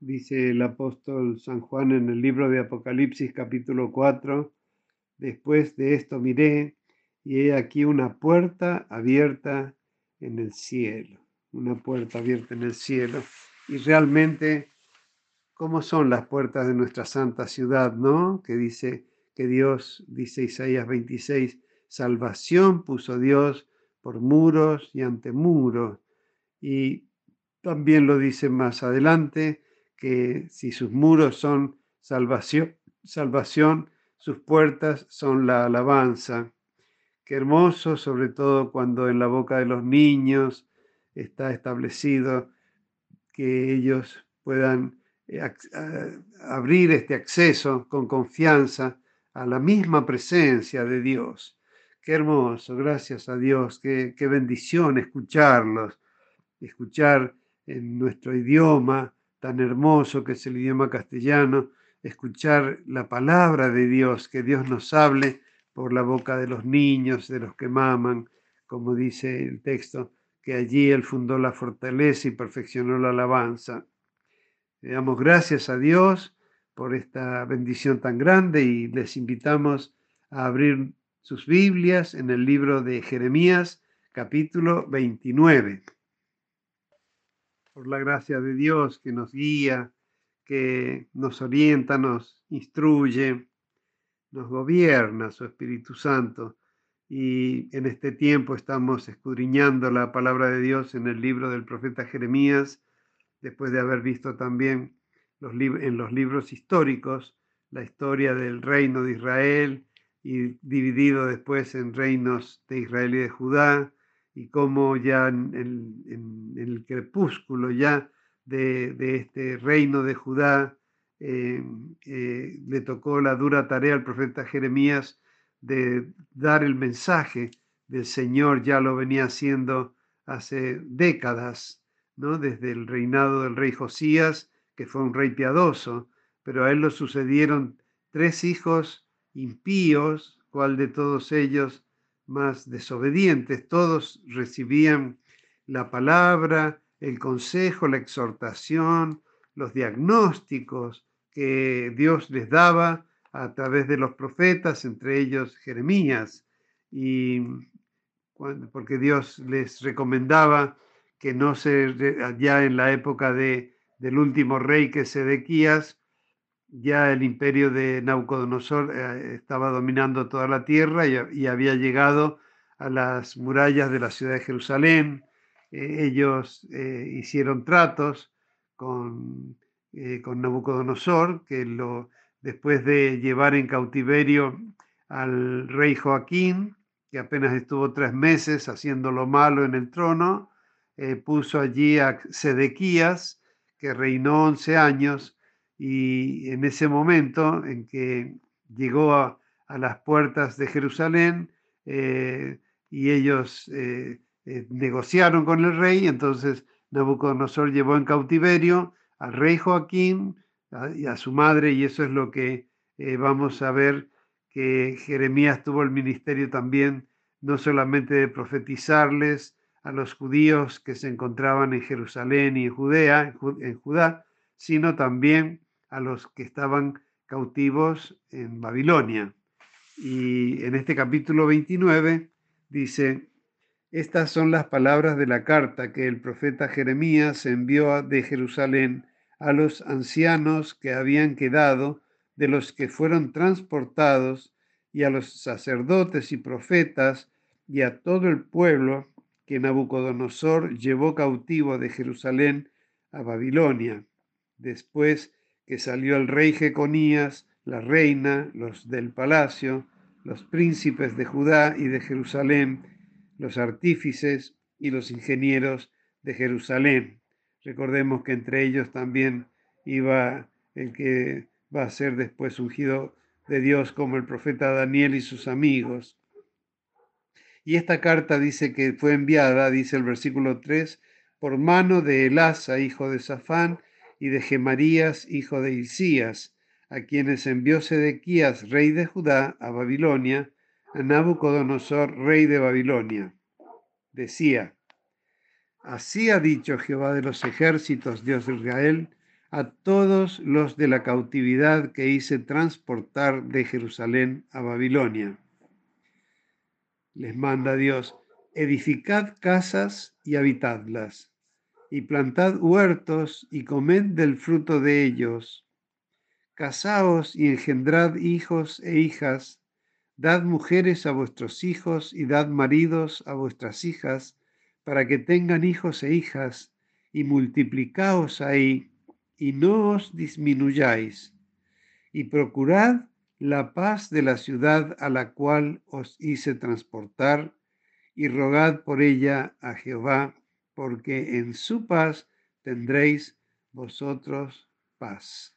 dice el apóstol San Juan en el libro de Apocalipsis capítulo 4, después de esto miré y he aquí una puerta abierta en el cielo, una puerta abierta en el cielo. Y realmente, ¿cómo son las puertas de nuestra santa ciudad, no? Que dice que Dios, dice Isaías 26, salvación puso Dios por muros y ante muros. Y también lo dice más adelante, que si sus muros son salvación, salvación, sus puertas son la alabanza. Qué hermoso, sobre todo cuando en la boca de los niños está establecido que ellos puedan eh, abrir este acceso con confianza a la misma presencia de Dios. Qué hermoso, gracias a Dios, qué, qué bendición escucharlos, escuchar en nuestro idioma tan hermoso que es el idioma castellano, escuchar la palabra de Dios, que Dios nos hable por la boca de los niños, de los que maman, como dice el texto, que allí Él fundó la fortaleza y perfeccionó la alabanza. Le damos gracias a Dios por esta bendición tan grande y les invitamos a abrir sus Biblias en el libro de Jeremías, capítulo 29. Por la gracia de Dios que nos guía, que nos orienta, nos instruye, nos gobierna su Espíritu Santo. Y en este tiempo estamos escudriñando la palabra de Dios en el libro del profeta Jeremías, después de haber visto también en los libros históricos la historia del reino de Israel y dividido después en reinos de Israel y de Judá, y cómo ya en, el crepúsculo ya de, este reino de Judá eh, eh, le tocó la dura tarea al profeta Jeremías de dar el mensaje del Señor, ya lo venía haciendo hace décadas, ¿no? desde el reinado del rey Josías, que fue un rey piadoso, pero a él lo sucedieron tres hijos impíos, cual de todos ellos más desobedientes, todos recibían la palabra, el consejo, la exhortación, los diagnósticos que Dios les daba a través de los profetas, entre ellos Jeremías, y porque Dios les recomendaba que no se, ya en la época de, del último rey que es Sedequías, ya el imperio de Nabucodonosor eh, estaba dominando toda la tierra y, había llegado a las murallas de la ciudad de Jerusalén. Eh, ellos eh, hicieron tratos con, con Nabucodonosor, que después de llevar en cautiverio al rey Joaquín, que apenas estuvo tres meses haciendo lo malo en el trono, puso allí a Sedequías, que reinó once años, y en ese momento en que llegó a, las puertas de Jerusalén eh, y ellos eh, eh, negociaron con el rey, entonces Nabucodonosor llevó en cautiverio al rey Joaquín y a su madre, y eso es lo que vamos a ver que Jeremías tuvo el ministerio también, no solamente de profetizarles a los judíos que se encontraban en Jerusalén y en Judea, en Judá, sino también a los que estaban cautivos en Babilonia. Y en este capítulo 29 dice, estas son las palabras de la carta que el profeta Jeremías envió de Jerusalén a los ancianos que habían quedado de los que fueron transportados y a los sacerdotes y profetas y a todo el pueblo que Nabucodonosor llevó cautivo de Jerusalén a Babilonia. Después que salió el rey Jeconías, la reina, los del palacio, los príncipes de Judá y de Jerusalén, los artífices y los ingenieros de Jerusalén. Recordemos que entre ellos también iba el que va a ser después ungido de Dios como el profeta Daniel y sus amigos. Y esta carta dice que fue enviada, dice el versículo 3, por mano de Elasa, hijo de Safán, y de Gemarías, hijo de Isías, a quienes envió Sedequías, rey de Judá, a Babilonia, a Nabucodonosor, rey de Babilonia. Decía, Así ha dicho Jehová de los ejércitos, Dios de Israel, a todos los de la cautividad que hice transportar de Jerusalén a Babilonia. Les manda Dios, edificad casas y habitadlas, y plantad huertos y comed del fruto de ellos. Casaos y engendrad hijos e hijas, dad mujeres a vuestros hijos y dad maridos a vuestras hijas, para que tengan hijos e hijas, y multiplicaos ahí y no os disminuyáis, y procurad la paz de la ciudad a la cual os hice transportar, y rogad por ella a Jehová, porque en su paz tendréis vosotros paz.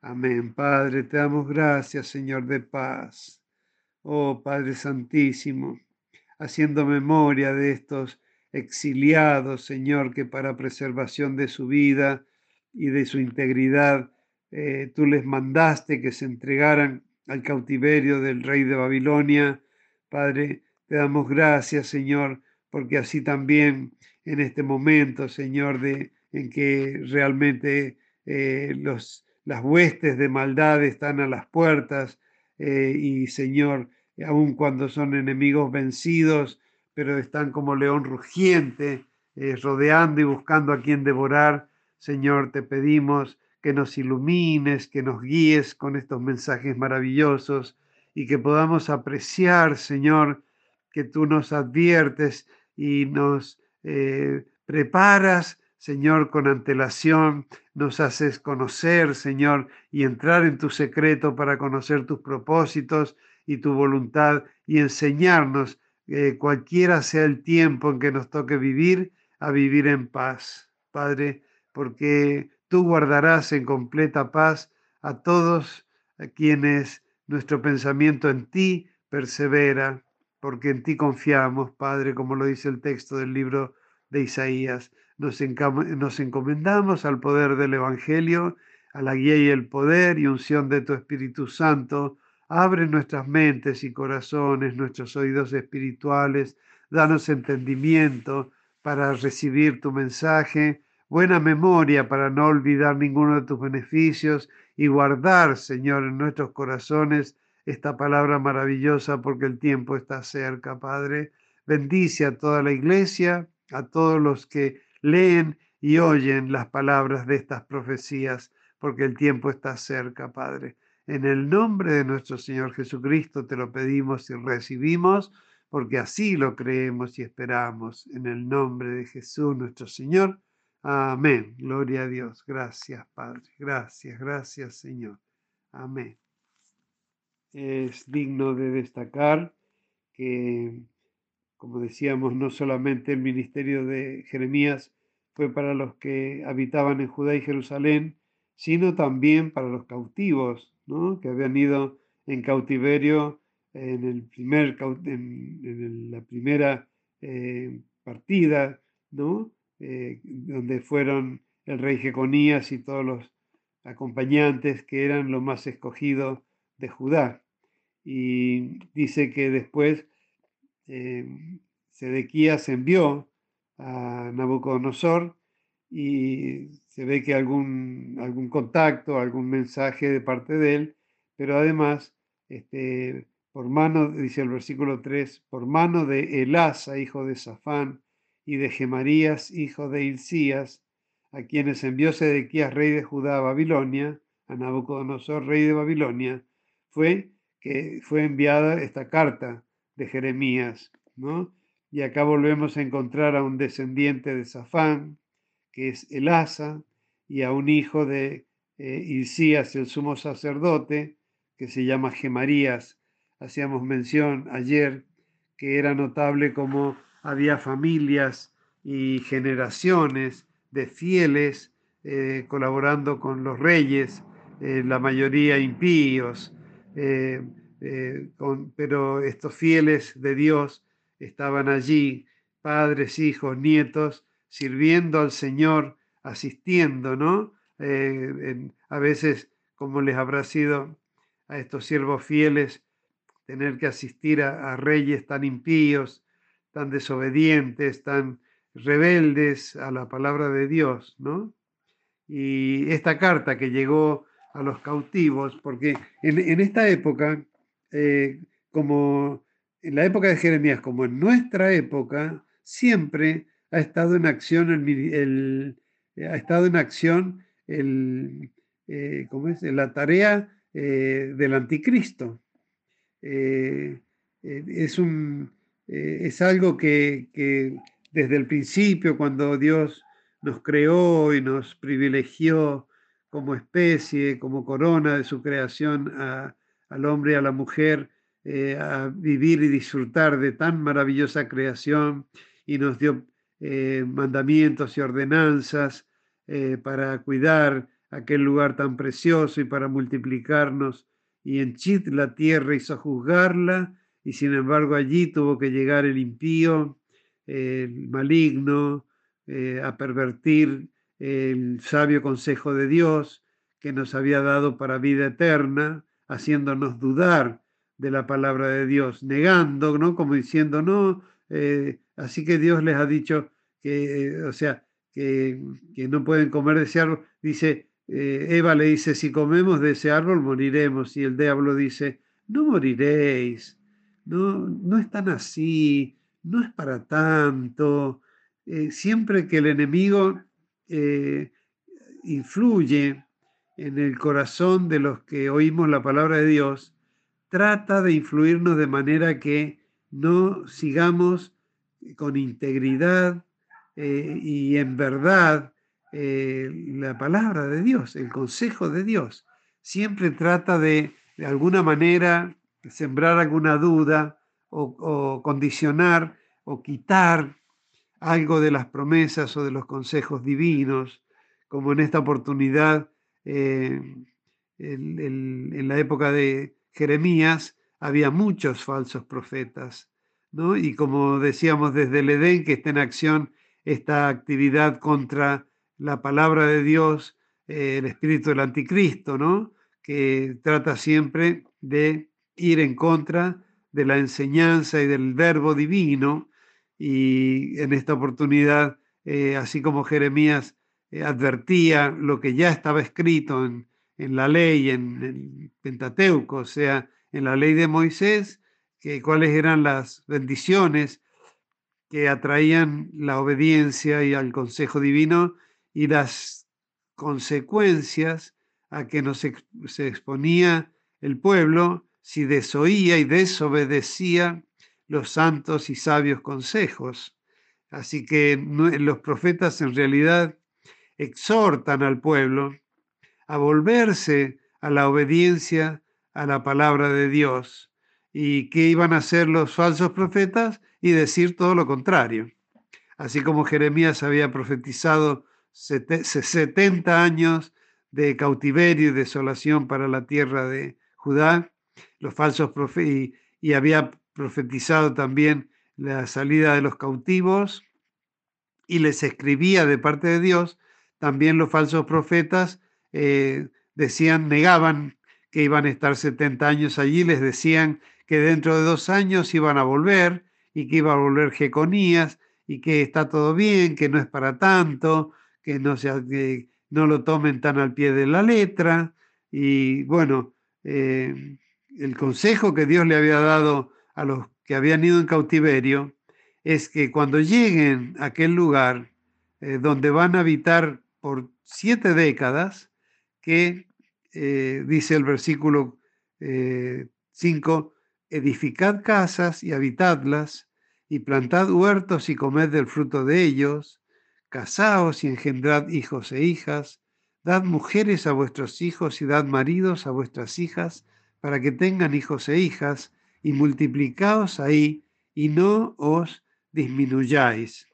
Amén. Padre, te damos gracias, Señor de paz. Oh Padre Santísimo, haciendo memoria de estos exiliados, Señor, que para preservación de su vida y de su integridad, eh, tú les mandaste que se entregaran al cautiverio del rey de Babilonia. Padre, te damos gracias, Señor, porque así también en este momento, Señor, de, en que realmente eh, los, las huestes de maldad están a las puertas eh, y, Señor, aun cuando son enemigos vencidos, pero están como león rugiente, rodeando y buscando a quien devorar. Señor, te pedimos que nos ilumines, que nos guíes con estos mensajes maravillosos y que podamos apreciar, Señor, que tú nos adviertes y nos eh, preparas, Señor, con antelación, nos haces conocer, Señor, y entrar en tu secreto para conocer tus propósitos y tu voluntad y enseñarnos, eh, cualquiera sea el tiempo en que nos toque vivir, a vivir en paz. Padre, porque tú guardarás en completa paz a todos a quienes nuestro pensamiento en ti persevera, porque en ti confiamos, Padre, como lo dice el texto del libro de Isaías. Nos, encomendamos al poder del Evangelio, a la guía y el poder y unción de tu Espíritu Santo. Abre nuestras mentes y corazones, nuestros oídos espirituales, danos entendimiento para recibir tu mensaje buena memoria para no olvidar ninguno de tus beneficios y guardar, Señor, en nuestros corazones esta palabra maravillosa porque el tiempo está cerca, Padre. Bendice a toda la iglesia, a todos los que leen y oyen las palabras de estas profecías, porque el tiempo está cerca, Padre. En el nombre de nuestro Señor Jesucristo te lo pedimos y recibimos, porque así lo creemos y esperamos. En el nombre de Jesús nuestro Señor. Amén. Gloria a Dios. Gracias, Padre. Gracias, gracias, Señor. Amén. Es digno de destacar que, como decíamos, no solamente el ministerio de Jeremías fue para los que habitaban en Judá y Jerusalén, sino también para los cautivos, ¿no? que habían ido en cautiverio en, el primer, en, la primera eh, partida, ¿no? Eh, donde fueron el rey Jeconías y todos los acompañantes que eran lo más escogido de Judá. Y dice que después eh, Sedequías envió a Nabucodonosor y se ve que algún, algún contacto, algún mensaje de parte de él, pero además, este, por mano, dice el versículo 3, por mano de Elasa, hijo de Safán, y de Gemarías, hijo de Hilcías, a quienes envió Sedequías, rey de Judá, a Babilonia, a Nabucodonosor, rey de Babilonia, fue que fue enviada esta carta de Jeremías, ¿no? Y acá volvemos a encontrar a un descendiente de Safán, que es Elasa, y a un hijo de eh, Hilcías, el sumo sacerdote, que se llama Gemarías. Hacíamos mención ayer que era notable como había familias y generaciones de fieles eh, colaborando con los reyes, eh, la mayoría impíos, eh, pero estos fieles de Dios estaban allí, padres, hijos, nietos, sirviendo al Señor, asistiendo, ¿no? a veces, como les habrá sido a estos siervos fieles, tener que asistir a reyes tan impíos, tan desobedientes, tan rebeldes a la palabra de Dios, ¿no? Y esta carta que llegó a los cautivos, porque en, esta época, eh, como en la época de Jeremías, como en nuestra época, siempre ha estado en acción el, ha estado en acción el, eh, ¿cómo es? la tarea eh, del anticristo. es, un, es algo que desde el principio, cuando Dios nos creó y nos privilegió como especie, como corona de su creación al hombre y a la mujer, eh, a vivir y disfrutar de tan maravillosa creación y nos dio eh, mandamientos y ordenanzas eh, para cuidar aquel lugar tan precioso y para multiplicarnos. Y en Chit la tierra hizo juzgarla y sin embargo allí tuvo que llegar el impío, el maligno, a pervertir el sabio consejo de Dios que nos había dado para vida eterna, haciéndonos dudar de la palabra de Dios, negando, ¿no? Como diciendo, no, eh, así que Dios les ha dicho que, eh, o sea, que, no pueden comer de ese árbol. Dice, Eva le dice, si comemos de ese árbol moriremos. Y el diablo dice, no moriréis, no, no es tan así, no es para tanto. Eh, siempre que el enemigo eh, influye en el corazón de los que oímos la palabra de Dios, trata de influirnos de manera que no sigamos con integridad eh, y en verdad la palabra de Dios, el consejo de Dios. Siempre trata de, de alguna manera, sembrar alguna duda o condicionar o quitar algo de las promesas o de los consejos divinos, como en esta oportunidad, eh, en la época de Jeremías, había muchos falsos profetas, ¿no? Y como decíamos desde el Edén, que está en acción esta actividad contra la palabra de Dios, eh, el espíritu del anticristo, ¿no? Que trata siempre de ir en contra de la enseñanza y del verbo divino, y en esta oportunidad, eh, así como Jeremías eh, advertía lo que ya estaba escrito en, la ley, en el Pentateuco, o sea, en la ley de Moisés, que cuáles eran las bendiciones que atraían la obediencia y al consejo divino y las consecuencias a que nos se exponía el pueblo si desoía y desobedecía los santos y sabios consejos. Así que los profetas en realidad exhortan al pueblo a volverse a la obediencia a la palabra de Dios. ¿Y qué iban a hacer los falsos profetas? Y decir todo lo contrario. Así como Jeremías había profetizado 70 años de cautiverio y desolación para la tierra de Judá, los falsos profetas, y había profetizado también la salida de los cautivos y les escribía de parte de Dios, también los falsos profetas eh, decían, negaban que iban a estar 70 años allí, les decían que dentro de dos años iban a volver y que iba a volver Jeconías y que está todo bien, que no es para tanto, que no, que no lo tomen tan al pie de la letra. Y bueno, eh, el consejo que Dios le había dado a los que habían ido en cautiverio es que cuando lleguen a aquel lugar eh, donde van a habitar por siete décadas, que eh, dice el versículo 5, eh, edificad casas y habitadlas, y plantad huertos y comed del fruto de ellos, casaos y engendrad hijos e hijas, dad mujeres a vuestros hijos y dad maridos a vuestras hijas, para que tengan hijos e hijas, y multiplicaos ahí y no os disminuyáis.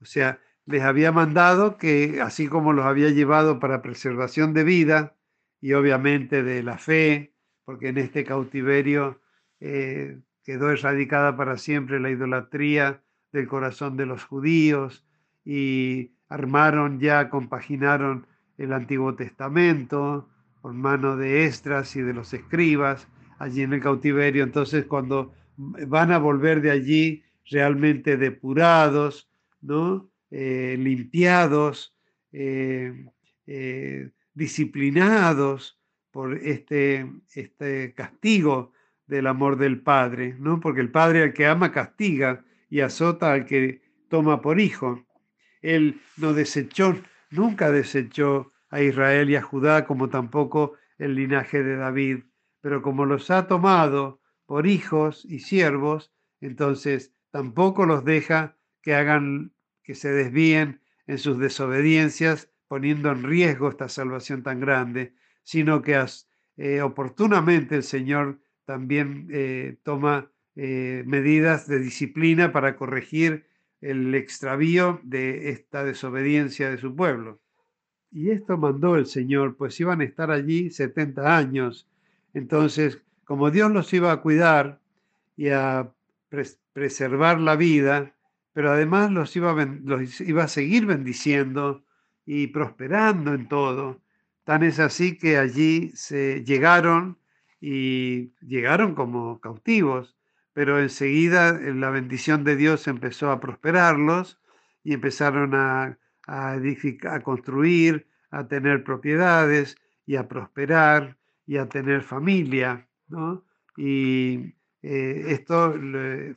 O sea, les había mandado que, así como los había llevado para preservación de vida y obviamente de la fe, porque en este cautiverio eh, quedó erradicada para siempre la idolatría del corazón de los judíos y armaron ya, compaginaron el Antiguo Testamento por mano de Estras y de los escribas allí en el cautiverio. Entonces, cuando van a volver de allí realmente depurados, ¿no? Eh, limpiados, eh, eh, disciplinados por este, este castigo del amor del Padre, ¿no? Porque el Padre al que ama castiga y azota al que toma por hijo. Él no desechó, nunca desechó a Israel y a Judá, como tampoco el linaje de David, pero como los ha tomado por hijos y siervos, entonces tampoco los deja que hagan, que se desvíen en sus desobediencias, poniendo en riesgo esta salvación tan grande, sino que eh, oportunamente el Señor también eh, toma eh, medidas de disciplina para corregir el extravío de esta desobediencia de su pueblo. Y esto mandó el Señor, pues iban a estar allí 70 años. Entonces, como Dios los iba a cuidar y a preservar la vida, pero además los iba, a los iba a seguir bendiciendo y prosperando en todo. Tan es así que allí se llegaron y llegaron como cautivos, pero enseguida eh, la bendición de Dios empezó a prosperarlos y empezaron a, a, edificar, a construir, a tener propiedades y a prosperar y a tener familia, ¿no? Y eh, esto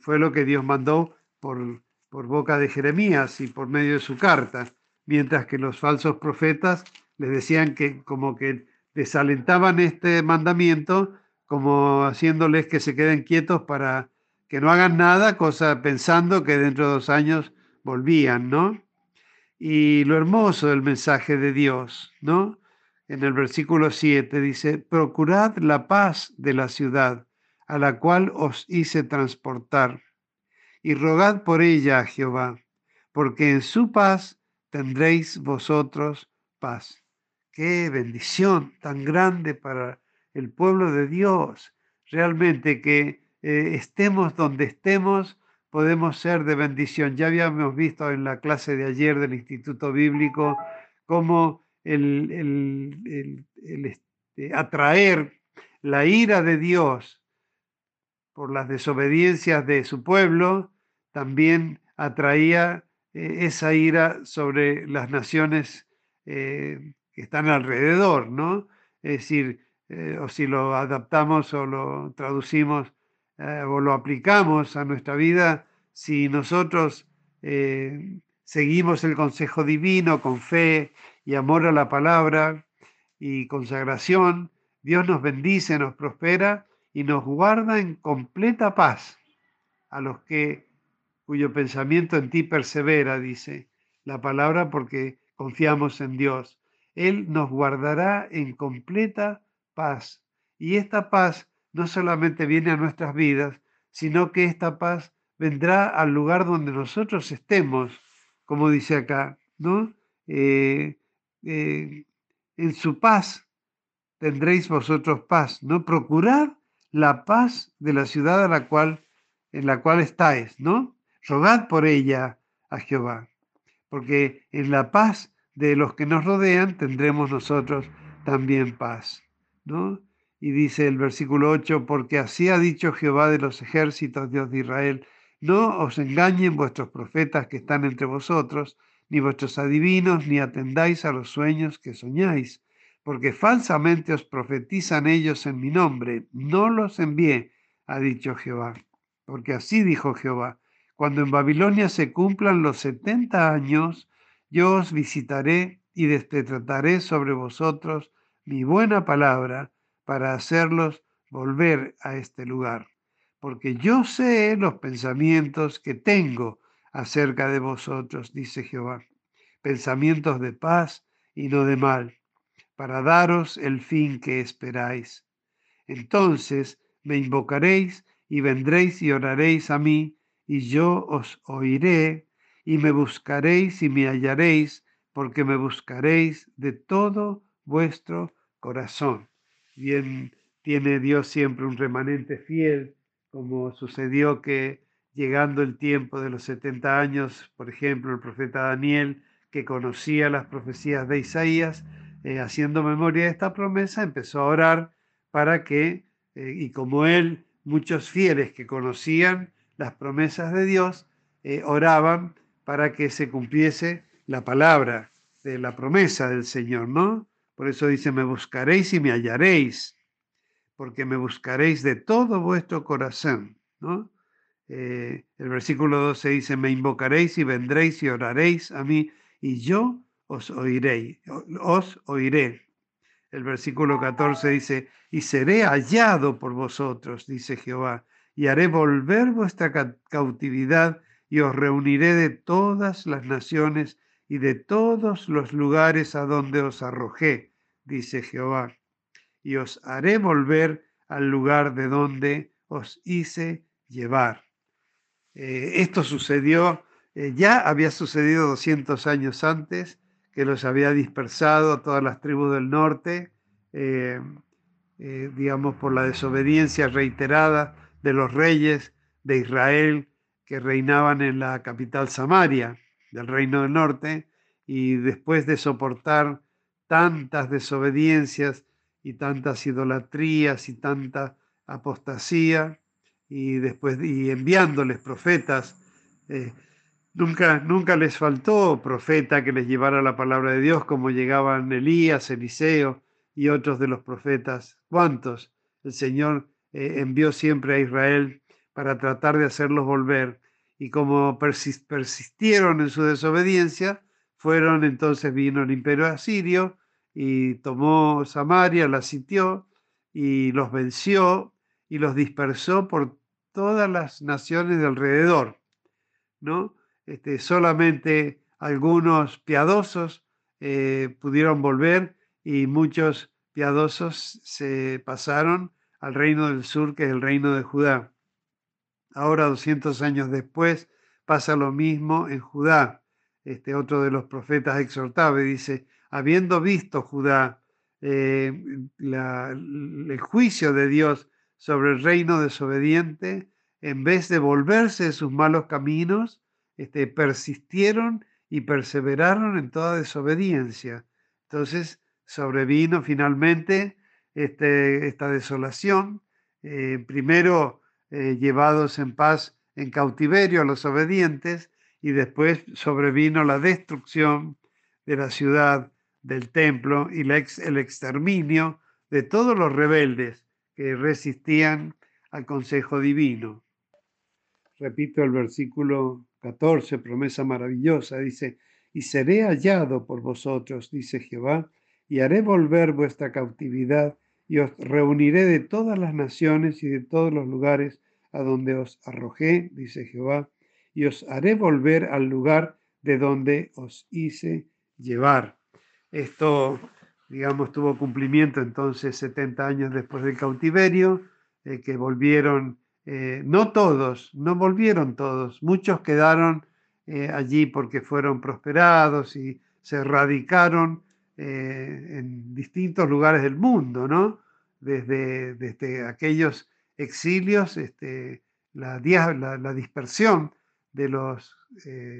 fue lo que Dios mandó por, por boca de Jeremías y por medio de su carta, mientras que los falsos profetas les decían que como que desalentaban este mandamiento, como haciéndoles que se queden quietos para que no hagan nada, cosa pensando que dentro de dos años volvían, ¿no? Y lo hermoso del mensaje de Dios, ¿no? En el versículo 7 dice, procurad la paz de la ciudad a la cual os hice transportar, y rogad por ella a Jehová, porque en su paz tendréis vosotros paz. Qué bendición tan grande para el pueblo de Dios. Realmente que eh, estemos donde estemos, podemos ser de bendición. Ya habíamos visto en la clase de ayer del Instituto Bíblico cómo el, este, atraer la ira de Dios por las desobediencias de su pueblo, también atraía eh, esa ira sobre las naciones eh, que están alrededor, ¿no? Es decir, o si lo adaptamos o lo traducimos, eh, o lo aplicamos a nuestra vida, si nosotros eh, seguimos el consejo divino con fe y amor a la palabra y consagración, Dios nos bendice, nos prospera y nos guarda en completa paz a los que cuyo pensamiento en ti persevera, dice la palabra, porque confiamos en Dios. Él nos guardará en completa paz. Y esta paz no solamente viene a nuestras vidas, sino que esta paz vendrá al lugar donde nosotros estemos, como dice acá, ¿no? Eh, eh, en su paz tendréis vosotros paz, ¿no? Procurad la paz de la ciudad a la cual, en la cual estáis, ¿no? Rogad por ella a Jehová, porque en la paz de los que nos rodean tendremos nosotros también paz, ¿no? Y dice el versículo 8, porque así ha dicho Jehová de los ejércitos, Dios de Israel, no os engañen vuestros profetas que están entre vosotros, ni vuestros adivinos, ni atendáis a los sueños que soñáis, porque falsamente os profetizan ellos en mi nombre. No los envié, ha dicho Jehová. Porque así dijo Jehová, cuando en Babilonia se cumplan los setenta años, yo os visitaré y destetrataré sobre vosotros mi buena palabra para hacerlos volver a este lugar, porque yo sé los pensamientos que tengo acerca de vosotros, dice Jehová, pensamientos de paz y no de mal, para daros el fin que esperáis. Entonces me invocaréis y vendréis y oraréis a mí, y yo os oiré, y me buscaréis y me hallaréis, porque me buscaréis de todo vuestro corazón bien tiene Dios siempre un remanente fiel, como sucedió que llegando el tiempo de los 70 años, por ejemplo, el profeta Daniel, que conocía las profecías de Isaías, eh, haciendo memoria de esta promesa, empezó a orar para que, eh, y como él, muchos fieles que conocían las promesas de Dios, eh, oraban para que se cumpliese la palabra este, la promesa del Señor, ¿no? Por eso dice, me buscaréis y me hallaréis, porque me buscaréis de todo vuestro corazón, ¿no? Eh, el versículo 12 dice, me invocaréis y vendréis y oraréis a mí, y yo os oiré, os oiré. El versículo 14 dice, y seré hallado por vosotros, dice Jehová, y haré volver vuestra cautividad y os reuniré de todas las naciones y de todos los lugares a donde os arrojé, dice Jehová, y os haré volver al lugar de donde os hice llevar. Eh, esto sucedió, eh, ya había sucedido 200 años antes, que los había dispersado a todas las tribus del norte, eh, digamos, por la desobediencia reiterada de los reyes de Israel que reinaban en la capital Samaria del reino del norte, y después de soportar tantas desobediencias y tantas idolatrías y tanta apostasía, y después y enviándoles profetas, eh, nunca, nunca les faltó profeta que les llevara la palabra de Dios, como llegaban Elías, Eliseo y otros de los profetas. ¿Cuántos? El Señor eh, envió siempre a Israel para tratar de hacerlos volver y como persistieron en su desobediencia, fueron entonces vino el imperio asirio y tomó Samaria, la sitió y los venció y los dispersó por todas las naciones de alrededor, ¿no? Este, solamente algunos piadosos eh, pudieron volver y muchos piadosos se pasaron al reino del sur, que es el reino de Judá. Ahora, 200 años después, pasa lo mismo en Judá. Este otro de los profetas exhortaba y dice, habiendo visto Judá eh, el juicio de Dios sobre el reino desobediente, en vez de volverse de sus malos caminos, este, persistieron y perseveraron en toda desobediencia. Entonces sobrevino finalmente este, esta desolación. Eh, primero eh, llevados en paz en cautiverio a los obedientes y después sobrevino la destrucción de la ciudad, del templo y el exterminio de todos los rebeldes que resistían al consejo divino. Repito el versículo 14, promesa maravillosa, dice, y seré hallado por vosotros, dice Jehová, y haré volver vuestra cautividad y os reuniré de todas las naciones y de todos los lugares a donde os arrojé, dice Jehová, y os haré volver al lugar de donde os hice llevar. Esto, digamos, tuvo cumplimiento entonces 70 años después del cautiverio, eh, que volvieron, eh, no todos, no volvieron todos, muchos quedaron eh, allí porque fueron prosperados y se radicaron en distintos lugares del mundo, ¿no? Desde, desde aquellos exilios, este, la, la, dispersión de los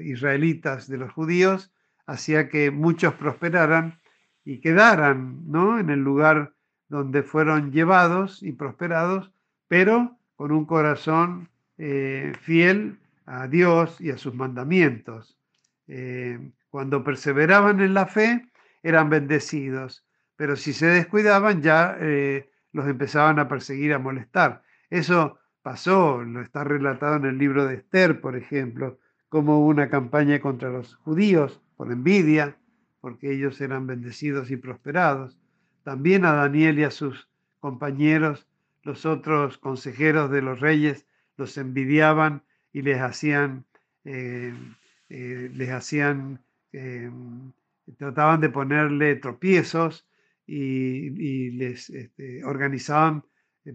israelitas, de los judíos, hacía que muchos prosperaran y quedaran ¿no? en el lugar donde fueron llevados y prosperados, pero con un corazón eh, fiel a Dios y a sus mandamientos. Eh, cuando perseveraban en la fe, eran bendecidos, pero si se descuidaban, ya los empezaban a perseguir, a molestar. Eso pasó, lo está relatado en el libro de Esther, por ejemplo, como una campaña contra los judíos por envidia, porque ellos eran bendecidos y prosperados. También a Daniel y a sus compañeros, los otros consejeros de los reyes, los envidiaban y les hacían, eh, eh, les hacían, eh, trataban de ponerle tropiezos y, les este, organizaban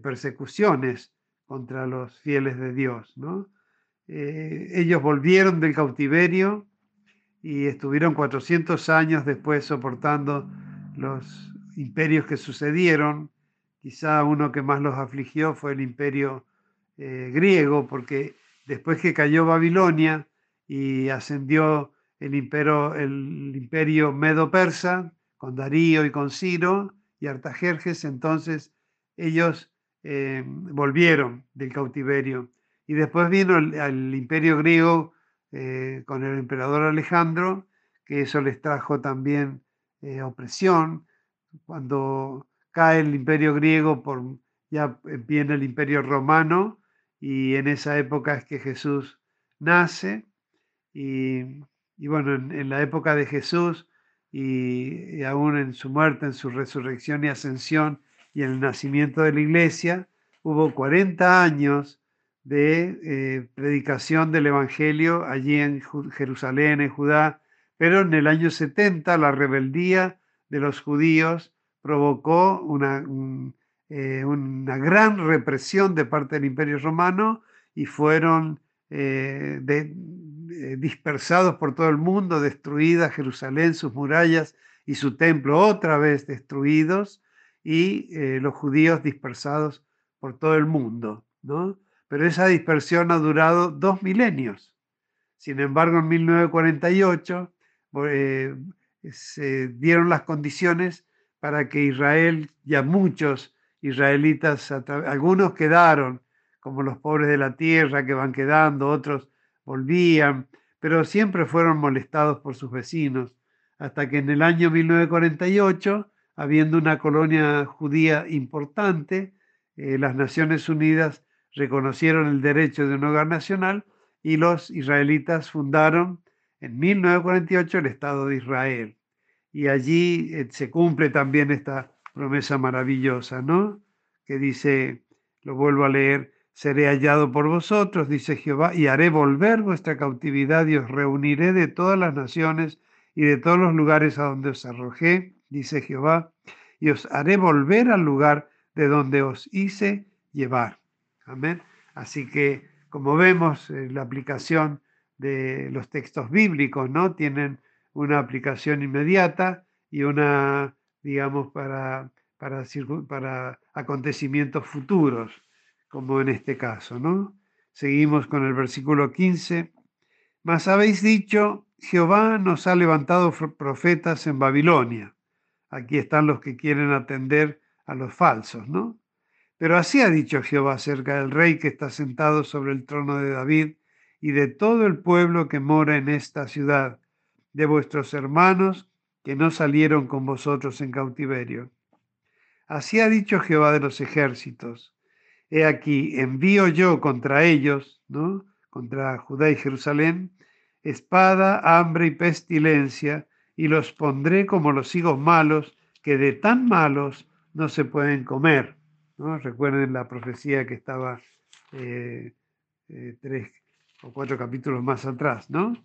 persecuciones contra los fieles de Dios. ¿no? Ellos volvieron del cautiverio y estuvieron 400 años después soportando los imperios que sucedieron. Quizá uno que más los afligió fue el imperio eh, griego, porque después que cayó Babilonia y ascendió el imperio, el imperio medo-persa, con Darío y con Ciro y Artajerjes, entonces ellos eh, volvieron del cautiverio. Y después vino el, imperio griego eh, con el emperador Alejandro, que eso les trajo también eh, opresión. Cuando cae el imperio griego, por, ya viene el imperio romano y en esa época es que Jesús nace y, bueno, en, la época de Jesús y, aún en su muerte, en su resurrección y ascensión y en el nacimiento de la iglesia, hubo 40 años de eh, predicación del Evangelio allí en Jerusalén, en Judá, pero en el año 70 la rebeldía de los judíos provocó una, eh, una gran represión de parte del Imperio Romano y fueron eh, dispersados por todo el mundo, destruida Jerusalén, sus murallas y su templo otra vez destruidos y los judíos dispersados por todo el mundo, ¿no? Pero esa dispersión ha durado dos milenios. Sin embargo, en 1948 eh, se dieron las condiciones para que Israel, ya muchos israelitas, algunos quedaron, como los pobres de la tierra que van quedando, otros volvían, pero siempre fueron molestados por sus vecinos, hasta que en el año 1948, habiendo una colonia judía importante, eh, las Naciones Unidas reconocieron el derecho de un hogar nacional y los israelitas fundaron en 1948 el Estado de Israel. Y allí eh, se cumple también esta promesa maravillosa, ¿no? Que dice, lo vuelvo a leer, seré hallado por vosotros, dice Jehová, y haré volver vuestra cautividad y os reuniré de todas las naciones y de todos los lugares a donde os arrojé, dice Jehová, y os haré volver al lugar de donde os hice llevar. Amén. Así que, como vemos, eh, la aplicación de los textos bíblicos, ¿no? Tienen una aplicación inmediata y una, digamos, para, para, para acontecimientos futuros, como en este caso, ¿no? Seguimos con el versículo 15. Mas habéis dicho, Jehová nos ha levantado profetas en Babilonia. Aquí están los que quieren atender a los falsos, ¿no? Pero así ha dicho Jehová acerca del rey que está sentado sobre el trono de David y de todo el pueblo que mora en esta ciudad, de vuestros hermanos que no salieron con vosotros en cautiverio. Así ha dicho Jehová de los ejércitos. He aquí, envío yo contra ellos, ¿no? Contra Judá y Jerusalén, espada, hambre y pestilencia, y los pondré como los higos malos, que de tan malos no se pueden comer. Recuerden la profecía que estaba eh, eh, tres o cuatro capítulos más atrás, ¿no?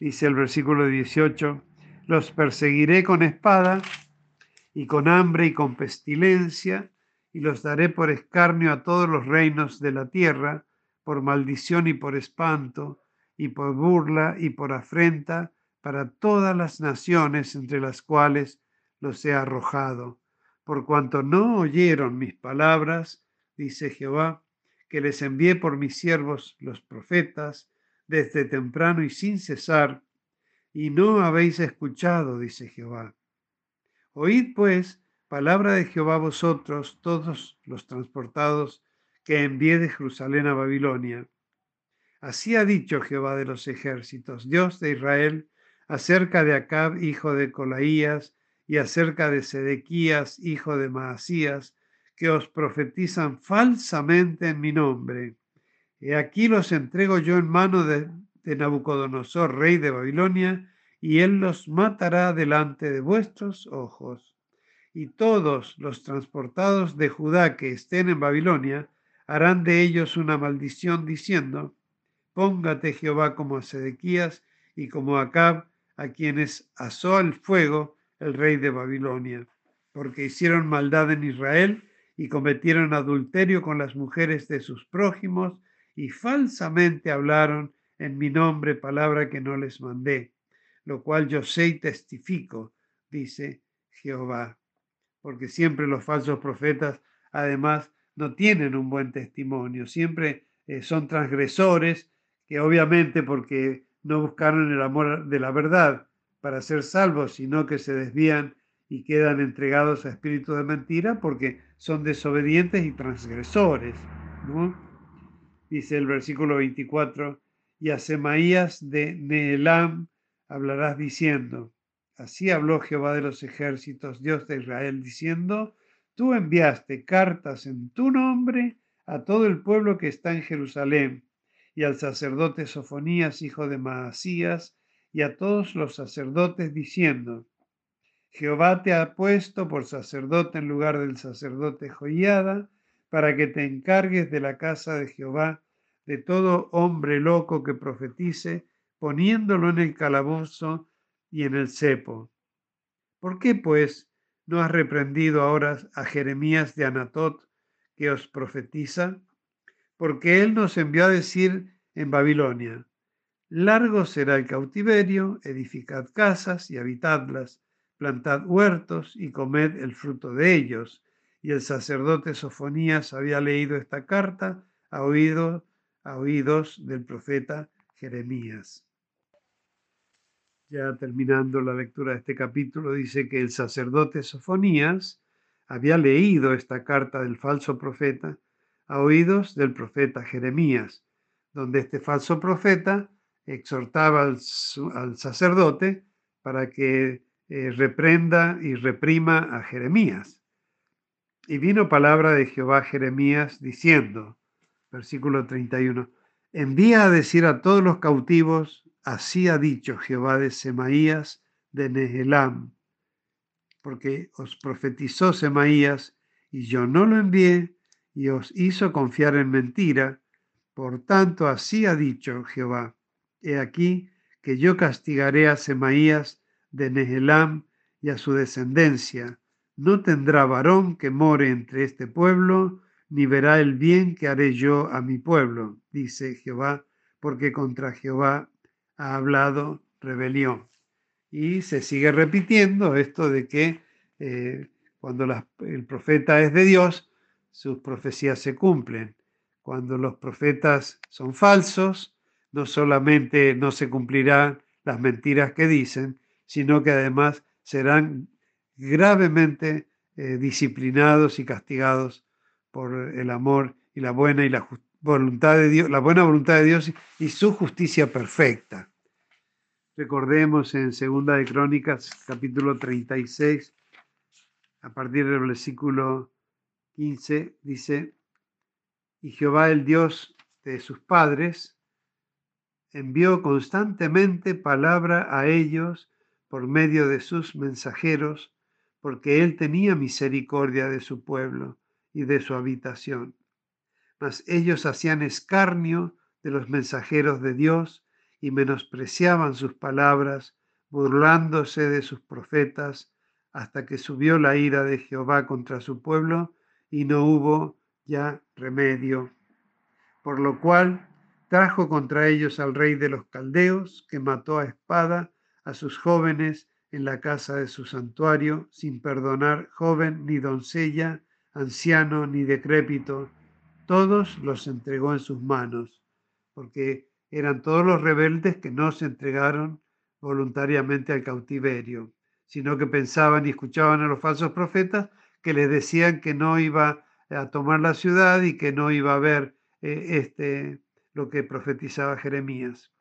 Dice el versículo 18, los perseguiré con espada y con hambre y con pestilencia, y los daré por escarnio a todos los reinos de la tierra, por maldición y por espanto, y por burla y por afrenta para todas las naciones entre las cuales los he arrojado por cuanto no oyeron mis palabras, dice Jehová, que les envié por mis siervos los profetas, desde temprano y sin cesar, y no habéis escuchado, dice Jehová. Oíd pues palabra de Jehová vosotros, todos los transportados que envié de Jerusalén a Babilonia. Así ha dicho Jehová de los ejércitos, Dios de Israel, acerca de Acab, hijo de Colaías, y acerca de Sedequías, hijo de Maasías, que os profetizan falsamente en mi nombre. He aquí los entrego yo en mano de, Nabucodonosor, rey de Babilonia, y él los matará delante de vuestros ojos. Y todos los transportados de Judá que estén en Babilonia harán de ellos una maldición, diciendo, Póngate Jehová como a Sedequías y como a Acab, a quienes asó el fuego el rey de Babilonia, porque hicieron maldad en Israel y cometieron adulterio con las mujeres de sus prójimos y falsamente hablaron en mi nombre palabra que no les mandé, lo cual yo sé y testifico, dice Jehová. Porque siempre los falsos profetas, además, no tienen un buen testimonio, siempre eh, son transgresores, que obviamente porque no buscaron el amor de la verdad, para ser salvos, sino que se desvían y quedan entregados a espíritu de mentira porque son desobedientes y transgresores. Dice el versículo 24, y a Semaías de Neelam, hablarás diciendo, así habló Jehová de los ejércitos, Dios de Israel, diciendo, tú enviaste cartas en tu nombre a todo el pueblo que está en Jerusalén, y al sacerdote Sofonías, hijo de Maasías, y a todos los sacerdotes, diciendo, Jehová te ha puesto por sacerdote en lugar del sacerdote Joiada, para que te encargues de la casa de Jehová, de todo hombre loco que profetice, poniéndolo en el calabozo y en el cepo. ¿Por qué, pues, no has reprendido ahora a Jeremías de Anatot, que os profetiza? Porque él nos envió a decir en Babilonia, largo será el cautiverio, edificad casas y habitadlas, plantad huertos y comed el fruto de ellos. Y el sacerdote Sofonías había leído esta carta a, a oídos del profeta Jeremías ya terminando la lectura de este capítulo, dice que el sacerdote Sofonías había leído esta carta del falso profeta a oídos del profeta Jeremías, donde este falso profeta exhortaba al, sacerdote para que eh, reprenda y reprima a Jeremías. Y vino palabra de Jehová a Jeremías diciendo, versículo 31, envía a decir a todos los cautivos Así ha dicho Jehová de Semaías de Nehelam, porque os profetizó Semaías y yo no lo envié y os hizo confiar en mentira. Por tanto, así ha dicho Jehová. He aquí que yo castigaré a Semaías de Nehelam y a su descendencia. No tendrá varón que more entre este pueblo, ni verá el bien que haré yo a mi pueblo, dice Jehová, porque contra Jehová ha hablado rebelión. Y se sigue repitiendo esto de que eh, cuando el profeta es de Dios, sus profecías se cumplen. Cuando los profetas son falsos, no solamente no se cumplirán las mentiras que dicen, sino que además serán gravemente eh, disciplinados y castigados por el amor y la buena y la voluntad de Dios, la buena voluntad de Dios y su justicia perfecta. Recordemos en Segunda de Crónicas, capítulo 36, a partir del versículo 15, dice, y Jehová el Dios de sus padres envió constantemente palabra a ellos por medio de sus mensajeros, porque él tenía misericordia de su pueblo y de su habitación. Mas ellos hacían escarnio de los mensajeros de Dios y menospreciaban sus palabras, burlándose de sus profetas, hasta que subió la ira de Jehová contra su pueblo y no hubo ya remedio. Por lo cual trajo contra ellos al rey de los caldeos, que mató a espada a sus jóvenes en la casa de su santuario, sin perdonar joven ni doncella, anciano ni decrépito, todos los entregó en sus manos, porque eran todos los rebeldes que no se entregaron voluntariamente al cautiverio, sino que pensaban y escuchaban a los falsos profetas que les decían que no iba a tomar la ciudad y que no iba a ver eh, este, lo que profetizaba Jeremías.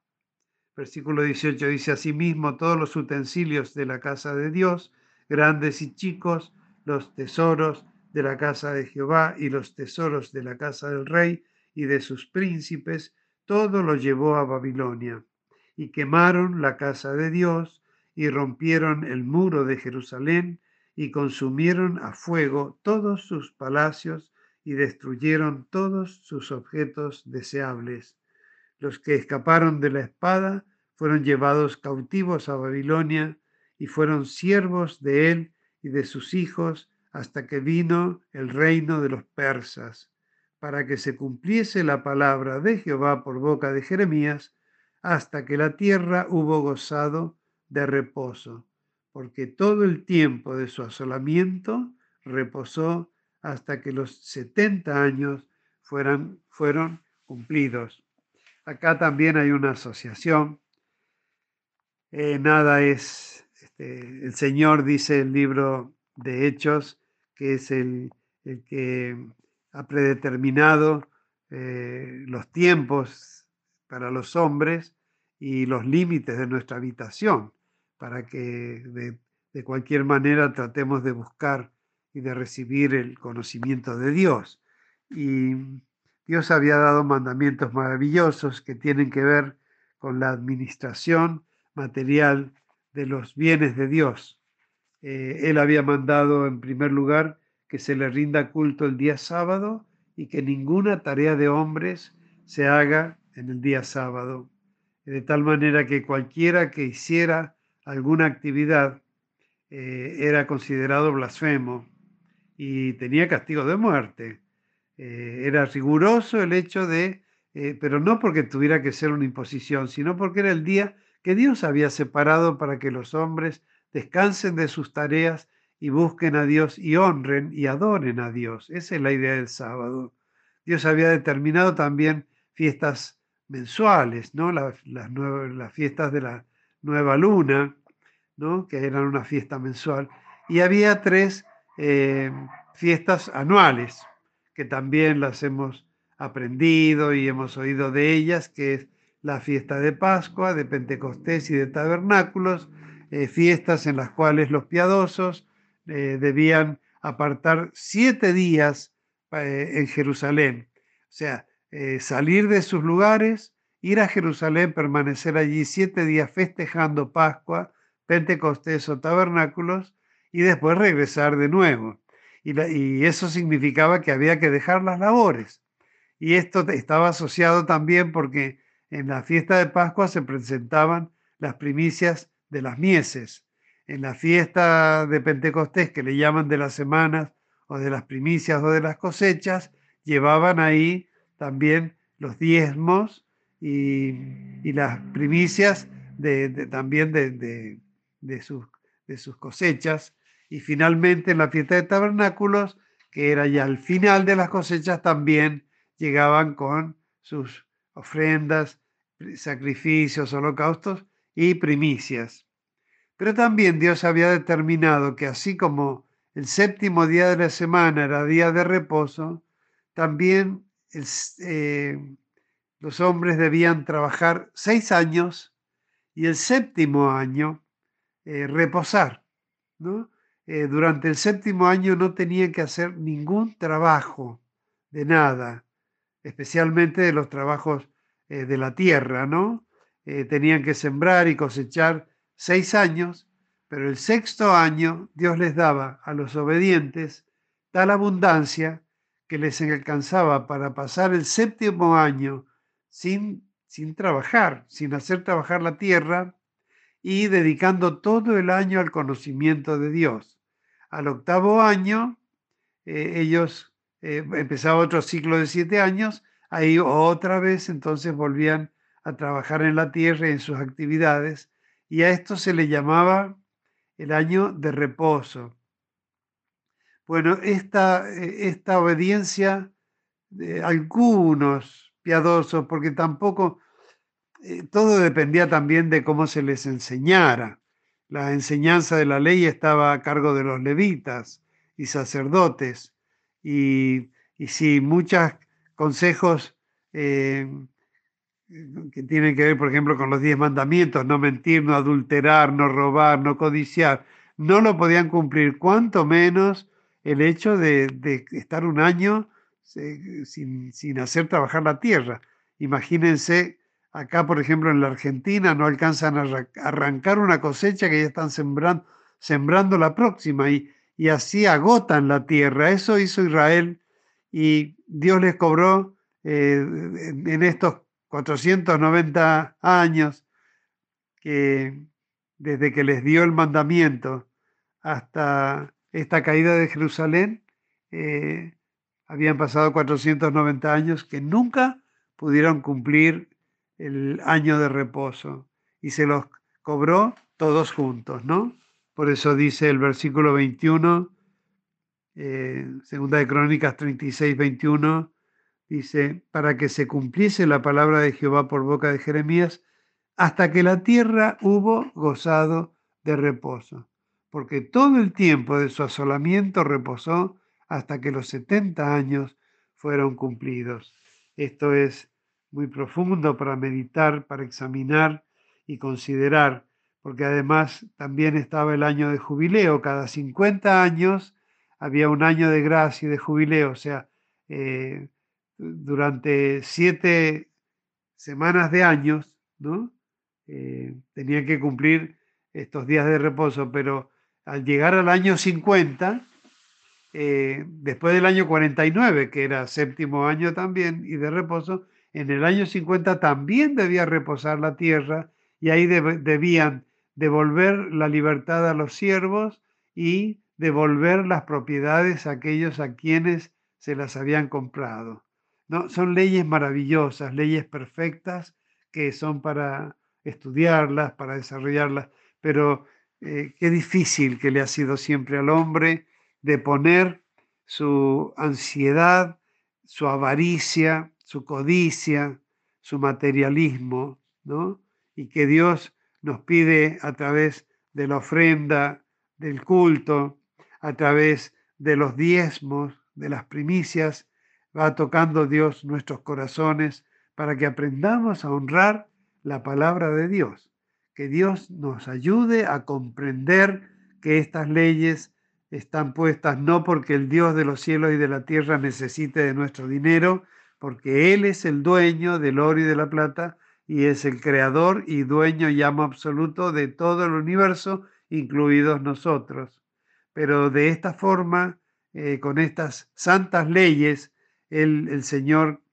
Versículo 18 dice, asimismo todos los utensilios de la casa de Dios, grandes y chicos, los tesoros de la casa de Jehová y los tesoros de la casa del rey y de sus príncipes, todo lo llevó a Babilonia, y quemaron la casa de Dios, y rompieron el muro de Jerusalén, y consumieron a fuego todos sus palacios, y destruyeron todos sus objetos deseables. Los que escaparon de la espada fueron llevados cautivos a Babilonia, y fueron siervos de él y de sus hijos hasta que vino el reino de los persas para que se cumpliese la palabra de Jehová por boca de Jeremías, hasta que la tierra hubo gozado de reposo, porque todo el tiempo de su asolamiento reposó hasta que los setenta años fueran, fueron cumplidos. Acá también hay una asociación. Eh, nada es, este, el Señor dice el libro de Hechos, que es el, el que ha predeterminado eh, los tiempos para los hombres y los límites de nuestra habitación, para que de cualquier manera tratemos de buscar y de recibir el conocimiento de Dios. Y Dios había dado mandamientos maravillosos que tienen que ver con la administración material de los bienes de Dios. Eh, él había mandado en primer lugar que se le rinda culto el día sábado y que ninguna tarea de hombres se haga en el día sábado, de tal manera que cualquiera que hiciera alguna actividad eh, era considerado blasfemo y tenía castigo de muerte. Eh, era riguroso el hecho de, pero no porque tuviera que ser una imposición, sino porque era el día que Dios había separado para que los hombres descansen de sus tareas y busquen a Dios y honren y adoren a Dios. Esa es la idea del sábado. Dios había determinado también fiestas mensuales, ¿no? Las, las, fiestas de la nueva luna, ¿no? que eran una fiesta mensual. Y había tres eh, fiestas anuales, que también las hemos aprendido y hemos oído de ellas, que es la fiesta de Pascua, de Pentecostés y de Tabernáculos, eh, fiestas en las cuales los piadosos eh, debían apartar siete días en Jerusalén. O sea, salir de sus lugares, ir a Jerusalén, permanecer allí siete días festejando Pascua, Pentecostés o Tabernáculos y después regresar de nuevo. y eso significaba que había que dejar las labores. Y esto estaba asociado también porque en la fiesta de Pascua se presentaban las primicias de las mieses. En la fiesta de Pentecostés, que le llaman de las semanas o de las primicias o de las cosechas, llevaban ahí también los diezmos y, las primicias también de sus cosechas. Y finalmente en la fiesta de tabernáculos, que era ya el final de las cosechas, también llegaban con sus ofrendas sacrificios, holocaustos y primicias. Pero también Dios había determinado que así como el séptimo día de la semana era día de reposo, también eh, los hombres debían trabajar seis años y el séptimo año eh, reposar. ¿no? Eh, durante el séptimo año no tenían que hacer ningún trabajo de nada, especialmente de los trabajos eh, de la tierra, ¿no? Eh, tenían que sembrar y cosechar seis años, pero el sexto año Dios les daba a los obedientes tal abundancia que les alcanzaba para pasar el séptimo año sin, sin trabajar, sin hacer trabajar la tierra y dedicando todo el año al conocimiento de Dios. Al octavo año, eh, ellos empezaba otro ciclo de siete años ahí otra vez entonces volvían a trabajar en la tierra y en sus actividades, y a esto se le llamaba el año de reposo. Bueno, esta, eh, esta obediencia de algunos piadosos, porque tampoco eh, todo dependía también de cómo se les enseñara. La enseñanza de la ley estaba a cargo de los levitas y sacerdotes, y, y si muchas consejos eh, que tienen que ver, por ejemplo, con los diez mandamientos, no mentir, no adulterar, no robar, no codiciar, no lo podían cumplir, cuanto menos el hecho de, estar un año eh, sin, hacer trabajar la tierra. Imagínense, acá, por ejemplo, en la Argentina, no alcanzan a arrancar una cosecha que ya están sembrando, la próxima y, y así agotan la tierra. Eso hizo Israel y Dios les cobró eh, en estos 490 años que desde que les dio el mandamiento hasta esta caída de Jerusalén, eh, habían pasado 490 años que nunca pudieron cumplir el año de reposo y se los cobró todos juntos, ¿no? Por eso dice el versículo 21 eh, segunda de Crónicas 36, 21, dice, para que se cumpliese la palabra de Jehová por boca de Jeremías, hasta que la tierra hubo gozado de reposo, porque todo el tiempo de su asolamiento reposó hasta que los 70 años fueron cumplidos. Esto es muy profundo para meditar, para examinar y considerar, porque además también estaba el año de jubileo, cada 50 años había un año de gracia y de jubileo, o sea, eh, durante siete semanas de años, ¿no? Eh, tenían que cumplir estos días de reposo, pero al llegar al año 50, eh, después del año 49, que era séptimo año también y de reposo, en el año 50 también debía reposar la tierra y ahí debían devolver la libertad a los siervos y devolver las propiedades a aquellos a quienes se las habían comprado. ¿no? Son leyes maravillosas, leyes perfectas que son para estudiarlas, para desarrollarlas, pero eh, qué difícil que le ha sido siempre al hombre de poner su ansiedad, su avaricia, su codicia, su materialismo, ¿no? Y que Dios nos pide a través de la ofrenda, del culto, a través de los diezmos, de las primicias, va tocando Dios nuestros corazones para que aprendamos a honrar la palabra de Dios. Que Dios nos ayude a comprender que estas leyes están puestas no porque el Dios de los cielos y de la tierra necesite de nuestro dinero, porque Él es el dueño del oro y de la plata y es el creador y dueño y amo absoluto de todo el universo, incluidos nosotros. Pero de esta forma, eh, con estas santas leyes, el, Señor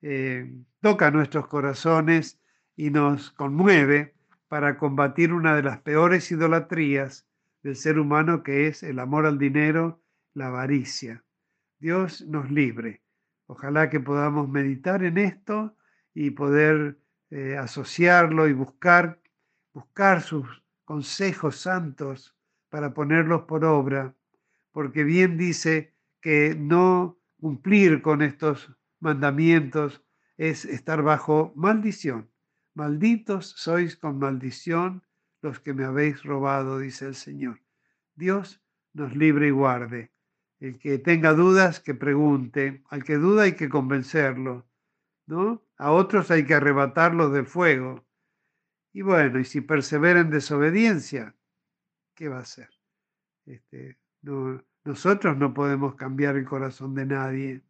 eh, toca nuestros corazones y nos conmueve para combatir una de las peores idolatrías del ser humano que es el amor al dinero, la avaricia. Dios nos libre. Ojalá que podamos meditar en esto y poder eh, asociarlo y buscar, buscar sus consejos santos para ponerlos por obra, porque bien dice que no cumplir con estos mandamientos es estar bajo maldición. Malditos sois con maldición los que me habéis robado, dice el Señor. Dios nos libre y guarde. El que tenga dudas, que pregunte. Al que duda hay que convencerlo, ¿no? A otros hay que arrebatarlos del fuego. Y bueno, y si persevera en desobediencia, ¿qué va a hacer? Este, nosotros no podemos cambiar el corazón de nadie.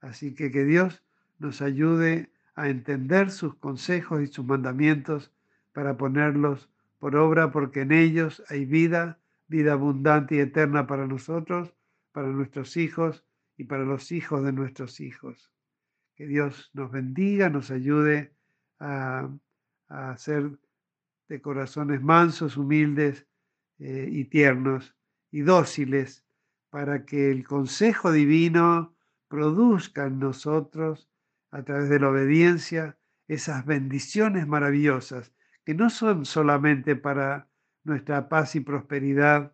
Así que que Dios nos ayude a entender sus consejos y sus mandamientos para ponerlos por obra, porque en ellos hay vida, vida abundante y eterna para nosotros, para nuestros hijos y para los hijos de nuestros hijos. Que Dios nos bendiga, nos ayude a, ser de corazones mansos, humildes eh, y tiernos y dóciles, para que el consejo divino produzca en nosotros, a través de la obediencia, esas bendiciones maravillosas que no son solamente para nuestra paz y prosperidad,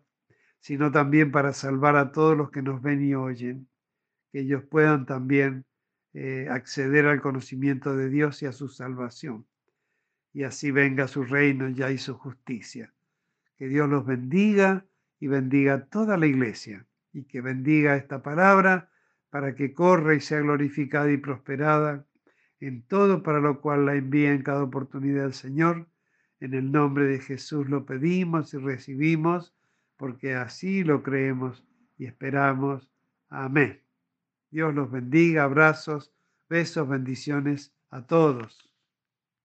sino también para salvar a todos los que nos ven y oyen, que ellos puedan también eh, acceder al conocimiento de Dios y a su salvación. Y así venga su reino ya y su justicia. Que Dios los bendiga y bendiga toda la iglesia y que bendiga esta palabra para que corra y sea glorificada y prosperada en todo para lo cual la envía en cada oportunidad el Señor en el nombre de Jesús lo pedimos y recibimos, porque así lo creemos y esperamos. Amén. Dios los bendiga, abrazos, besos, bendiciones a todos.